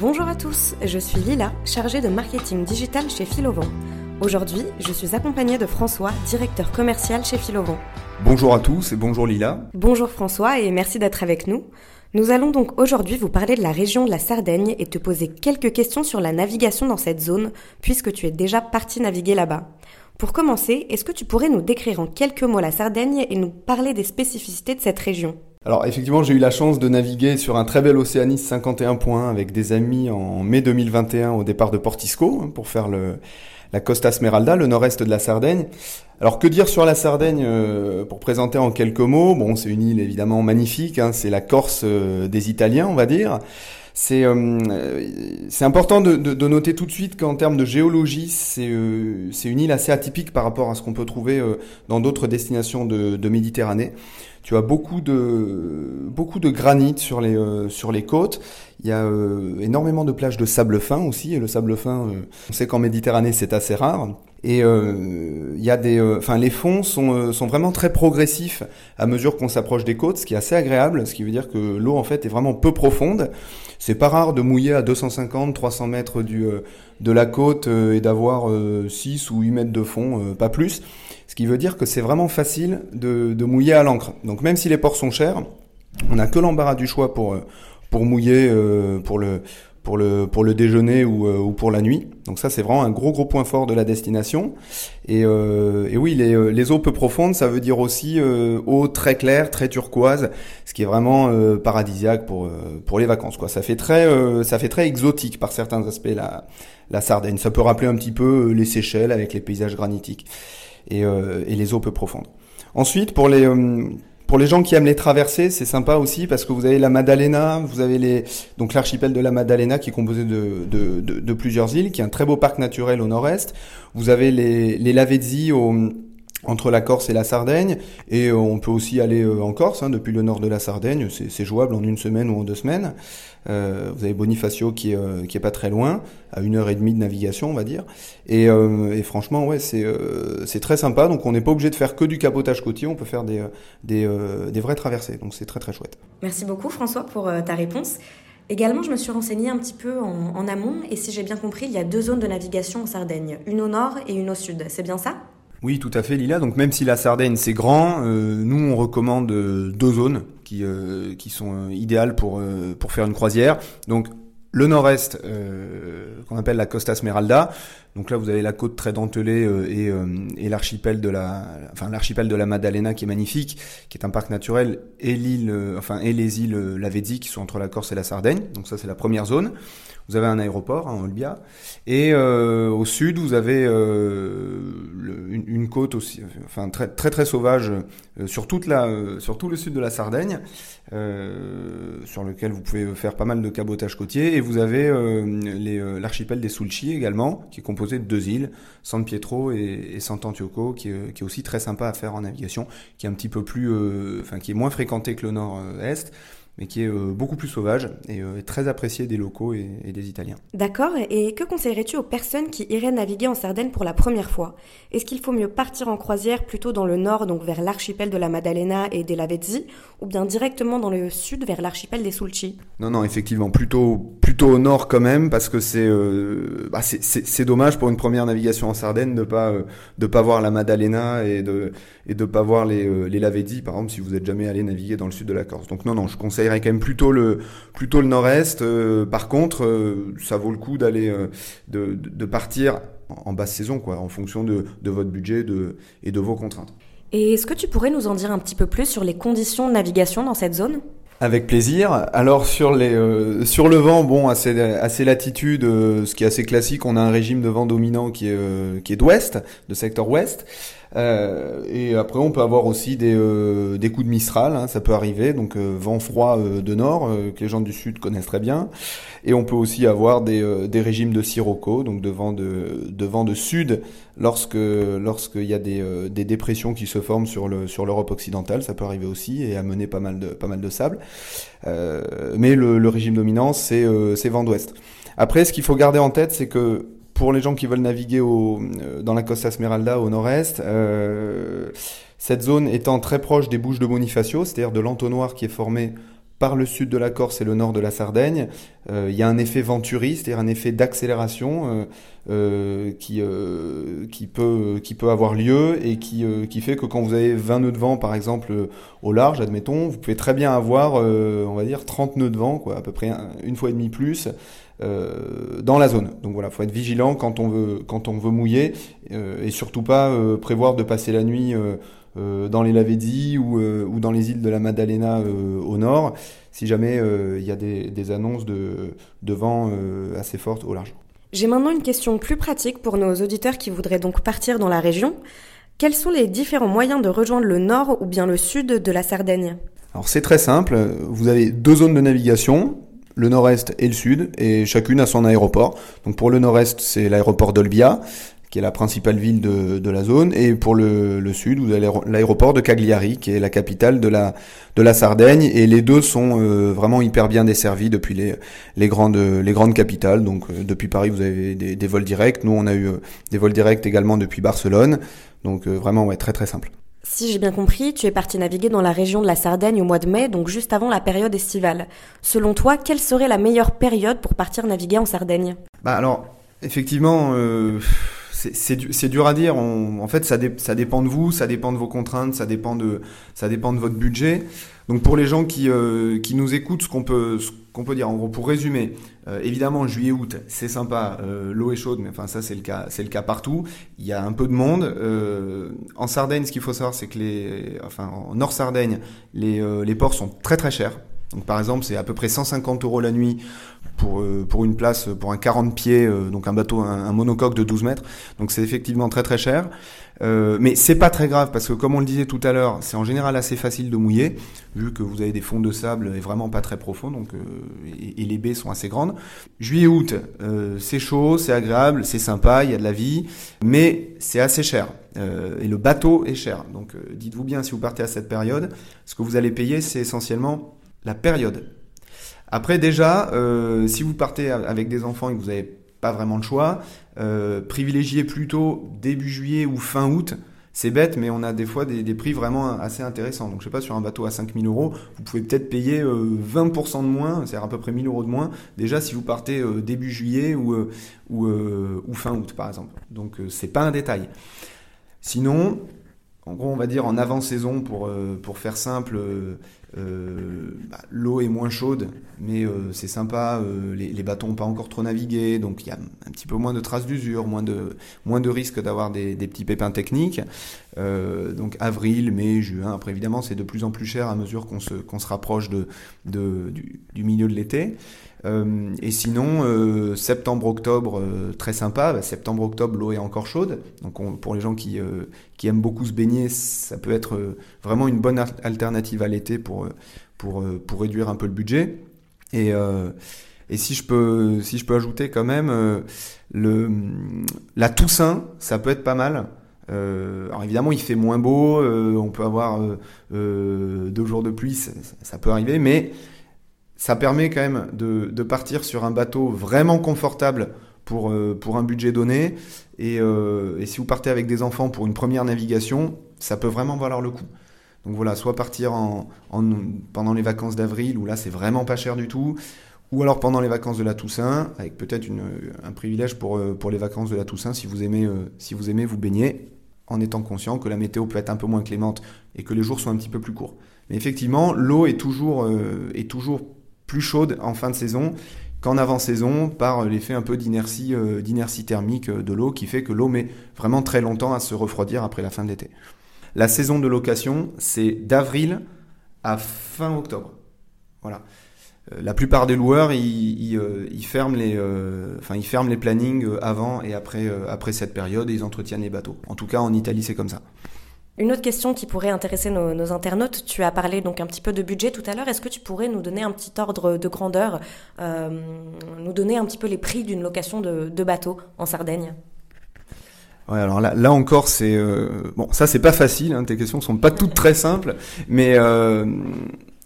Bonjour à tous, je suis Lila, chargée de marketing digital chez Philovent. Aujourd'hui, je suis accompagnée de François, directeur commercial chez Philovent. Bonjour à tous et bonjour Lila. Bonjour François et merci d'être avec nous. Nous allons donc aujourd'hui vous parler de la région de la Sardaigne et te poser quelques questions sur la navigation dans cette zone, puisque tu es déjà parti naviguer là-bas. Pour commencer, est-ce que tu pourrais nous décrire en quelques mots la Sardaigne et nous parler des spécificités de cette région? Alors effectivement, j'ai eu la chance de naviguer sur un très bel Océanis 51 points avec des amis en mai 2021 au départ de Portisco hein, pour faire la Costa Smeralda, le nord-est de la Sardaigne. Alors que dire sur la Sardaigne euh, pour présenter en quelques mots? Bon, c'est une île évidemment magnifique, hein, c'est la Corse euh, des Italiens, on va dire. C'est euh, c'est important de, de, de, noter tout de suite qu'en termes de géologie, c'est c'est une île assez atypique par rapport à ce qu'on peut trouver dans d'autres destinations de, de Méditerranée. Tu as beaucoup de beaucoup de granit sur les sur les côtes. Il y a euh, énormément de plages de sable fin aussi, et le sable fin, euh, on sait qu'en Méditerranée c'est assez rare. Et euh, il y a des, enfin les fonds sont, sont vraiment très progressifs à mesure qu'on s'approche des côtes, ce qui est assez agréable, ce qui veut dire que l'eau en fait est vraiment peu profonde. C'est pas rare de mouiller à 250, 300 mètres du de la côte et d'avoir 6 ou 8 mètres de fond, pas plus. Ce qui veut dire que c'est vraiment facile de, de mouiller à l'encre. Donc même si les ports sont chers, on n'a que l'embarras du choix pour pour mouiller euh, pour le pour le pour le déjeuner ou, euh, ou pour la nuit. Donc ça c'est vraiment un gros gros point fort de la destination. Et, euh, et oui les, les eaux peu profondes ça veut dire aussi eau très claire très turquoise, ce qui est vraiment paradisiaque pour pour les vacances quoi. Ça fait très ça fait très exotique par certains aspects la la Sardaigne. Ça peut rappeler un petit peu les Seychelles avec les paysages granitiques et, et les eaux peu profondes. Ensuite pour les pour les gens qui aiment les traversées, c'est sympa aussi parce que vous avez la Maddalena, vous avez les donc l'archipel de la Maddalena qui est composé de, de, de, de, plusieurs îles, qui est un très beau parc naturel au nord-est. Vous avez les, les Lavezzi au entre la Corse et la Sardaigne, et euh, on peut aussi aller euh, en Corse, hein, depuis le nord de la Sardaigne, c'est jouable en une semaine ou en deux semaines. Euh, vous avez Bonifacio qui est, pas très loin, à une heure et demie de navigation, on va dire. Et, franchement, ouais, c'est très sympa. Donc on n'est pas obligé de faire que du capotage côtier, on peut faire des, vraies traversées. Donc c'est très très chouette. Merci beaucoup François pour ta réponse. Également, je me suis renseignée un petit peu en amont, et si j'ai bien compris, il y a deux zones de navigation en Sardaigne, une au nord et une au sud. C'est bien ça? Oui, tout à fait, Lila. Donc même si la Sardaigne c'est grand, euh, nous on recommande euh, deux zones qui euh, qui sont idéales pour pour faire une croisière. Donc le nord-est qu'on appelle la Costa Smeralda. Donc là vous avez la côte très dentelée et, et l'archipel de la enfin l'archipel de la Maddalena qui est magnifique, qui est un parc naturel et l'île enfin et les îles Lavezzi qui sont entre la Corse et la Sardaigne. Donc ça c'est la première zone. Vous avez un aéroport, hein, Olbia, et euh, au sud vous avez euh, une, une, côte aussi, enfin très très très sauvage euh, sur toute la, euh, sur tout le sud de la Sardaigne, sur lequel vous pouvez faire pas mal de cabotage côtier, et vous avez l'archipel des Sulci également, qui est composé de deux îles, San Pietro et, et Sant'Antioco, qui, qui, est aussi très sympa à faire en navigation, qui est un petit peu plus, enfin qui est moins fréquenté que le nord-est mais qui est euh, beaucoup plus sauvage et euh, très apprécié des locaux et, et des Italiens. D'accord, et que conseillerais-tu aux personnes qui iraient naviguer en Sardaigne pour la première fois? Est-ce qu'il faut mieux partir en croisière plutôt dans le nord, donc vers l'archipel de la Maddalena et des Lavezzi, ou bien directement dans le sud vers l'archipel des Sulci? Non, non, effectivement, plutôt, plutôt au nord quand même, parce que c'est euh, bah c'est dommage pour une première navigation en Sardaigne de pas euh, de pas voir la Maddalena et de et de pas voir les euh, les par exemple, si vous êtes jamais allé naviguer dans le sud de la Corse. Donc non, non, je conseille quand même plutôt le plutôt le nord-est. Euh, par contre, euh, ça vaut le coup d'aller euh, de, de, partir en basse saison, quoi, en fonction de, de votre budget de, et de vos contraintes. Et est-ce que tu pourrais nous en dire un petit peu plus sur les conditions de navigation dans cette zone? Avec plaisir. Alors sur les euh, sur le vent, bon, à ces, à ces latitudes, euh, ce qui est assez classique, on a un régime de vent dominant qui est euh, qui est d'ouest, de secteur ouest. Euh, et après, on peut avoir aussi des, euh, des coups de Mistral, hein, ça peut arriver, donc euh, vent froid de nord, que les gens du sud connaissent très bien. Et on peut aussi avoir des, des régimes de sirocco, donc de vent de, de vent de sud, lorsque lorsqu'il y a des, des dépressions qui se forment sur le sur l'Europe occidentale, ça peut arriver aussi et amener pas mal de pas mal de sable. mais le, le, régime dominant, c'est c'est vent d'ouest. Après, ce qu'il faut garder en tête, c'est que pour les gens qui veulent naviguer euh, dans la Costa Smeralda au nord-est, euh, cette zone étant très proche des bouches de Bonifacio, c'est-à-dire de l'entonnoir qui est formé par le sud de la Corse et le nord de la Sardaigne, il y a un effet venturi, c'est-à-dire un effet d'accélération qui, peut, avoir lieu et qui, fait que quand vous avez 20 nœuds de vent, par exemple, au large, admettons, vous pouvez très bien avoir, on va dire, 30 nœuds de vent, à peu près une fois et demi plus, euh, dans la zone. Donc voilà, faut être vigilant quand on veut quand on veut mouiller euh, et surtout pas euh, prévoir de passer la nuit dans les Lavezzi ou, ou dans les îles de la Maddalena au nord, si jamais il y a des, des annonces de, de vent assez fortes au large. J'ai maintenant une question plus pratique pour nos auditeurs qui voudraient donc partir dans la région. Quels sont les différents moyens de rejoindre le nord ou bien le sud de la Sardaigne? Alors c'est très simple, vous avez deux zones de navigation, le nord-est et le sud, et chacune a son aéroport. Donc pour le nord-est, c'est l'aéroport d'Olbia, qui est la principale ville de, de la zone, et pour le, le sud, vous avez l'aéroport de Cagliari, qui est la capitale de la, de la Sardaigne, et les deux sont euh, vraiment hyper bien desservis depuis les, les, grandes, les grandes capitales. Donc euh, depuis Paris, vous avez des, vols directs. Nous, on a eu euh, des vols directs également depuis Barcelone. Donc vraiment, ouais, très très simple. Si j'ai bien compris, tu es parti naviguer dans la région de la Sardaigne au mois de mai, donc juste avant la période estivale. Selon toi, quelle serait la meilleure période pour partir naviguer en Sardaigne? Bah alors, effectivement, euh, c'est dur à dire. en fait, ça, ça, dépend de vous, ça dépend de vos contraintes, ça dépend de, ça dépend de votre budget. Donc pour les gens qui, euh, qui nous écoutent, ce qu'on peut, qu'on peut dire, en gros, pour résumer, euh, évidemment, juillet-août, c'est sympa, euh, l'eau est chaude, mais enfin ça c'est le cas, c'est le cas partout. Il y a un peu de monde. Euh, en Sardaigne, ce qu'il faut savoir, c'est que les, enfin en Nord Sardaigne, les, les ports sont très très chers. Donc par exemple, c'est à peu près 150 euros la nuit pour, euh, pour une place, pour un 40 pieds, euh, donc un bateau, un, monocoque de 12 mètres. Donc c'est effectivement très très cher. Euh, mais c'est pas très grave parce que comme on le disait tout à l'heure, c'est en général assez facile de mouiller vu que vous avez des fonds de sable et vraiment pas très profonds donc euh, et, les baies sont assez grandes. Juillet août, c'est chaud, c'est agréable, c'est sympa, il y a de la vie, mais c'est assez cher et le bateau est cher. Donc dites-vous bien si vous partez à cette période, ce que vous allez payer c'est essentiellement la période. Après déjà, euh, si vous partez avec des enfants et que vous n'avez pas vraiment le choix, euh, privilégiez plutôt début juillet ou fin août. C'est bête, mais on a des fois des, prix vraiment assez intéressants. Donc je sais pas, sur un bateau à 5000 euros, vous pouvez peut-être payer 20% euh, de moins, c'est-à-dire à peu près 1000 euros de moins, déjà si vous partez début juillet ou, ou, fin août par exemple. Donc c'est pas un détail. Sinon, en gros, on va dire en avant-saison, pour, pour faire simple, euh, bah, l'eau est moins chaude, mais euh, c'est sympa. Euh, les, bateaux n'ont pas encore trop navigué, donc il y a un petit peu moins de traces d'usure, moins de, moins de risques d'avoir des, petits pépins techniques. donc avril, mai, juin. Après évidemment, c'est de plus en plus cher à mesure qu'on se, rapproche du, milieu de l'été. Euh, et sinon, euh, septembre-octobre, euh, très sympa. Bah, septembre-octobre, l'eau est encore chaude. Donc pour les gens qui, aiment beaucoup se baigner, ça peut être vraiment une bonne alternative à l'été pour, réduire un peu le budget. Et, si, je peux, ajouter quand même, la Toussaint, ça peut être pas mal. alors évidemment, il fait moins beau, on peut avoir deux jours de pluie, ça, ça peut arriver, mais ça permet quand même de, partir sur un bateau vraiment confortable pour, euh, pour un budget donné. Euh, et, si vous partez avec des enfants pour une première navigation, ça peut vraiment valoir le coup. Donc voilà, soit partir en, pendant les vacances d'avril, où là c'est vraiment pas cher du tout, ou alors pendant les vacances de la Toussaint, avec peut-être un privilège pour, euh, pour les vacances de la Toussaint si vous, aimez, si vous aimez vous baigner, en étant conscient que la météo peut être un peu moins clémente et que les jours sont un petit peu plus courts. Mais effectivement, l'eau est toujours, est toujours plus chaude en fin de saison qu'en avant-saison par l'effet un peu d'inertie euh, thermique euh, de l'eau qui fait que l'eau met vraiment très longtemps à se refroidir après la fin de l'été. La saison de location, c'est d'avril à fin octobre. Voilà. Euh, la plupart des loueurs, ils, ferment les, enfin, ils ferment les plannings avant et après, après cette période et ils entretiennent les bateaux. En tout cas, en Italie, c'est comme ça. Une autre question qui pourrait intéresser nos, internautes, tu as parlé donc un petit peu de budget tout à l'heure, est-ce que tu pourrais nous donner un petit ordre de grandeur, euh, nous donner un petit peu les prix d'une location de, bateau en Sardaigne? Alors là, là encore, c'est euh, bon, ça c'est pas facile. Hein, tes questions sont pas toutes très simples, mais euh,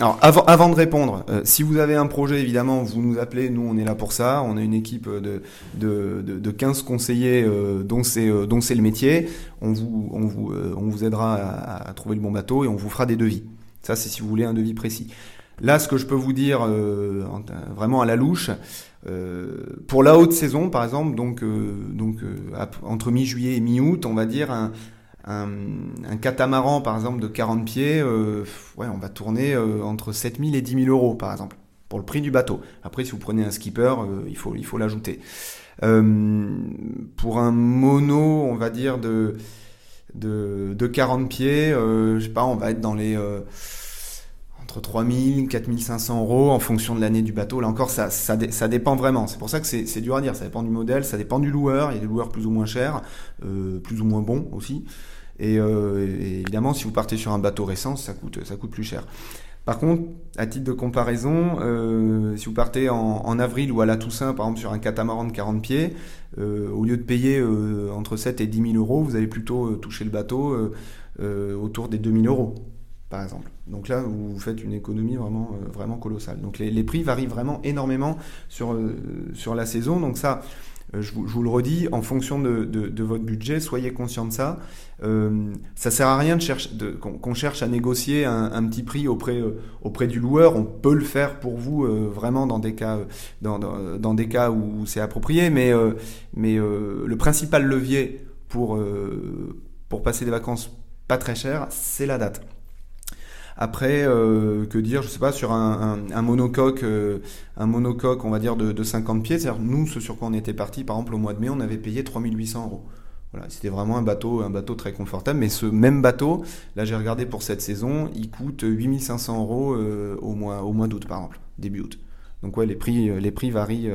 alors, avant, avant de répondre, euh, si vous avez un projet, évidemment, vous nous appelez. Nous, on est là pour ça. On a une équipe de, de, de, de 15 conseillers euh, dont c'est euh, le métier. On vous, on vous, on vous aidera à, à, trouver le bon bateau et on vous fera des devis. Ça, c'est si vous voulez un devis précis. Là, ce que je peux vous dire vraiment à la louche, pour la haute saison, par exemple, donc, donc entre mi-juillet et mi-août, on va dire un, un, catamaran, par exemple, de 40 pieds, ouais, on va tourner entre 7000 et 10 000 euros, par exemple, pour le prix du bateau. Après, si vous prenez un skipper, il faut il faut l'ajouter. pour un mono, on va dire de de, de 40 pieds, euh, je sais pas, on va être dans les euh, entre 3000, 4500 euros en fonction de l'année du bateau. Là encore, ça, dépend vraiment. C'est pour ça que c'est dur à dire. Ça dépend du modèle, ça dépend du loueur. Il y a des loueurs plus ou moins chers, euh, plus ou moins bons aussi. Et, euh, et, évidemment, si vous partez sur un bateau récent, ça coûte, plus cher. Par contre, à titre de comparaison, euh, si vous partez en, avril ou à la Toussaint, par exemple sur un catamaran de 40 pieds, au lieu de payer entre 7 et 10 000 euros, vous allez plutôt toucher le bateau autour des 2 000 euros, par exemple. Donc là, vous faites une économie vraiment, vraiment colossale. Donc les, prix varient vraiment énormément sur, sur la saison. Donc ça, euh, je vous, le redis, en fonction de, votre budget, soyez conscient de ça. Euh, ça sert à rien de qu'on cherche à négocier un, petit prix auprès, euh, auprès du loueur. On peut le faire pour vous euh, vraiment dans des cas, dans, dans, des cas où c'est approprié, mais, mais le principal levier pour, pour passer des vacances pas très chères, c'est la date. Après, euh, que dire, je sais pas, sur un, monocoque, euh, un monocoque, on va dire de, de 50 pieds. C'est-à-dire, nous, ce sur quoi on était parti, par exemple, au mois de mai, on avait payé 3800 euros. Voilà, c'était vraiment un bateau, un bateau très confortable. Mais ce même bateau, là, j'ai regardé pour cette saison, il coûte 8500 euros euh, au mois, au mois d'août, par exemple, début août. Donc ouais, les prix, les prix varient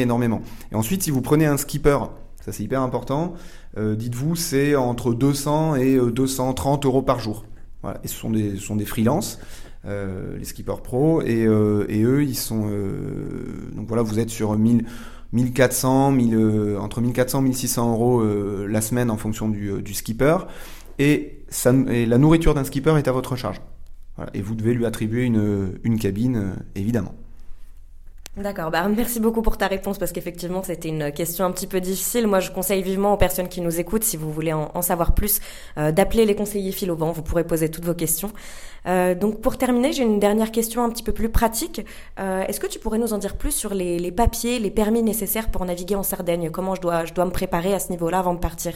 énormément. Et ensuite, si vous prenez un skipper, ça c'est hyper important, dites-vous, c'est entre 200 et 230 euros par jour. Et ce sont des, sont des freelances, euh, les skippers pro, et, euh, eux, ils sont. Euh, donc voilà, vous êtes sur 1000. 1400, 1000, entre 1400 et 1600 euros la semaine en fonction du, skipper. Et, la nourriture d'un skipper est à votre charge. Voilà. Et vous devez lui attribuer une, une cabine, évidemment. D'accord, bah, merci beaucoup pour ta réponse parce qu'effectivement c'était une question un petit peu difficile. Moi je conseille vivement aux personnes qui nous écoutent, si vous voulez en, savoir plus, euh, d'appeler les conseillers vent, vous pourrez poser toutes vos questions. Euh, donc pour terminer, j'ai une dernière question un petit peu plus pratique. Euh, est-ce que tu pourrais nous en dire plus sur les, les, papiers, les permis nécessaires pour naviguer en Sardaigne? Comment je dois, je dois me préparer à ce niveau-là avant de partir?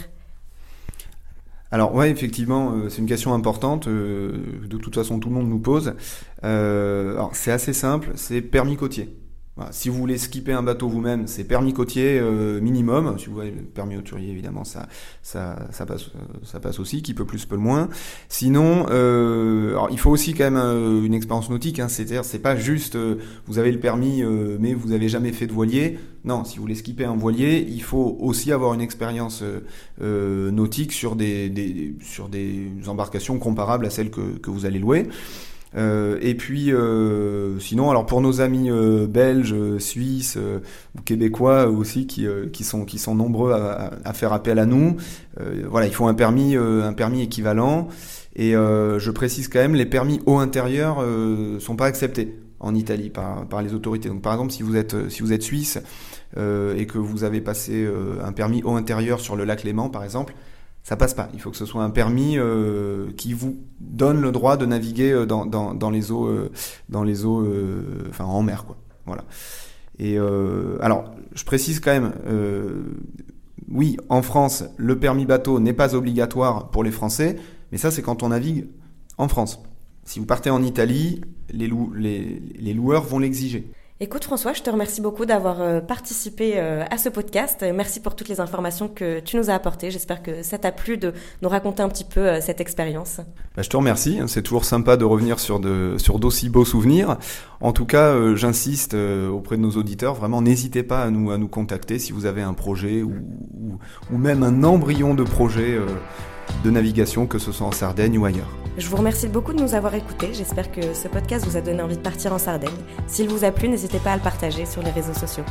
Alors ouais, effectivement, c'est une question importante. de toute façon, tout le monde nous pose. alors c'est assez simple, c'est permis côtier si vous voulez skipper un bateau vous-même, c'est permis côtier euh, minimum. Si vous voulez le permis hauturier, évidemment, ça, ça, ça, passe, euh, ça passe aussi, qui peut plus, peut le moins. Sinon, euh, il faut aussi quand même une expérience nautique. Hein, C'est-à-dire, c'est pas juste vous avez le permis, mais vous avez jamais fait de voilier. Non, si vous voulez skipper un voilier, il faut aussi avoir une expérience nautique sur des, sur des embarcations comparables à celles que vous allez louer. Euh, et puis, euh, sinon, alors pour nos amis euh, belges, suisses ou québécois aussi qui, sont, nombreux à, faire appel à nous, voilà, il faut un permis, un permis équivalent. Et je précise quand même, les permis eau intérieure sont pas acceptés en Italie par, les autorités. Donc, par exemple, si vous êtes, suisse et que vous avez passé un permis eau intérieure sur le lac Léman, par exemple, ça passe pas. Il faut que ce soit un permis euh, qui vous donne le droit de naviguer euh, dans, les eaux, euh, dans les eaux, enfin en mer, quoi. Voilà. Et alors, je précise quand même, oui, en France, le permis bateau n'est pas obligatoire pour les Français, mais ça, c'est quand on navigue en France. Si vous partez en Italie, les loueurs vont l'exiger. Écoute François, je te remercie beaucoup d'avoir euh, participé euh, à ce podcast. Merci pour toutes les informations que tu nous as apportées. J'espère que ça t'a plu de nous raconter un petit peu euh, cette expérience. Bah, je te remercie. C'est toujours sympa de revenir sur d'aussi beaux souvenirs. En tout cas, j'insiste auprès de nos auditeurs. Vraiment, n'hésitez pas à nous à nous contacter si vous avez un projet ou même un embryon de projet de navigation, que ce soit en Sardaigne ou ailleurs. Je vous remercie beaucoup de nous avoir écoutés. J'espère que ce podcast vous a donné envie de partir en Sardaigne. S'il vous a plu, n'hésitez pas à le partager sur les réseaux sociaux.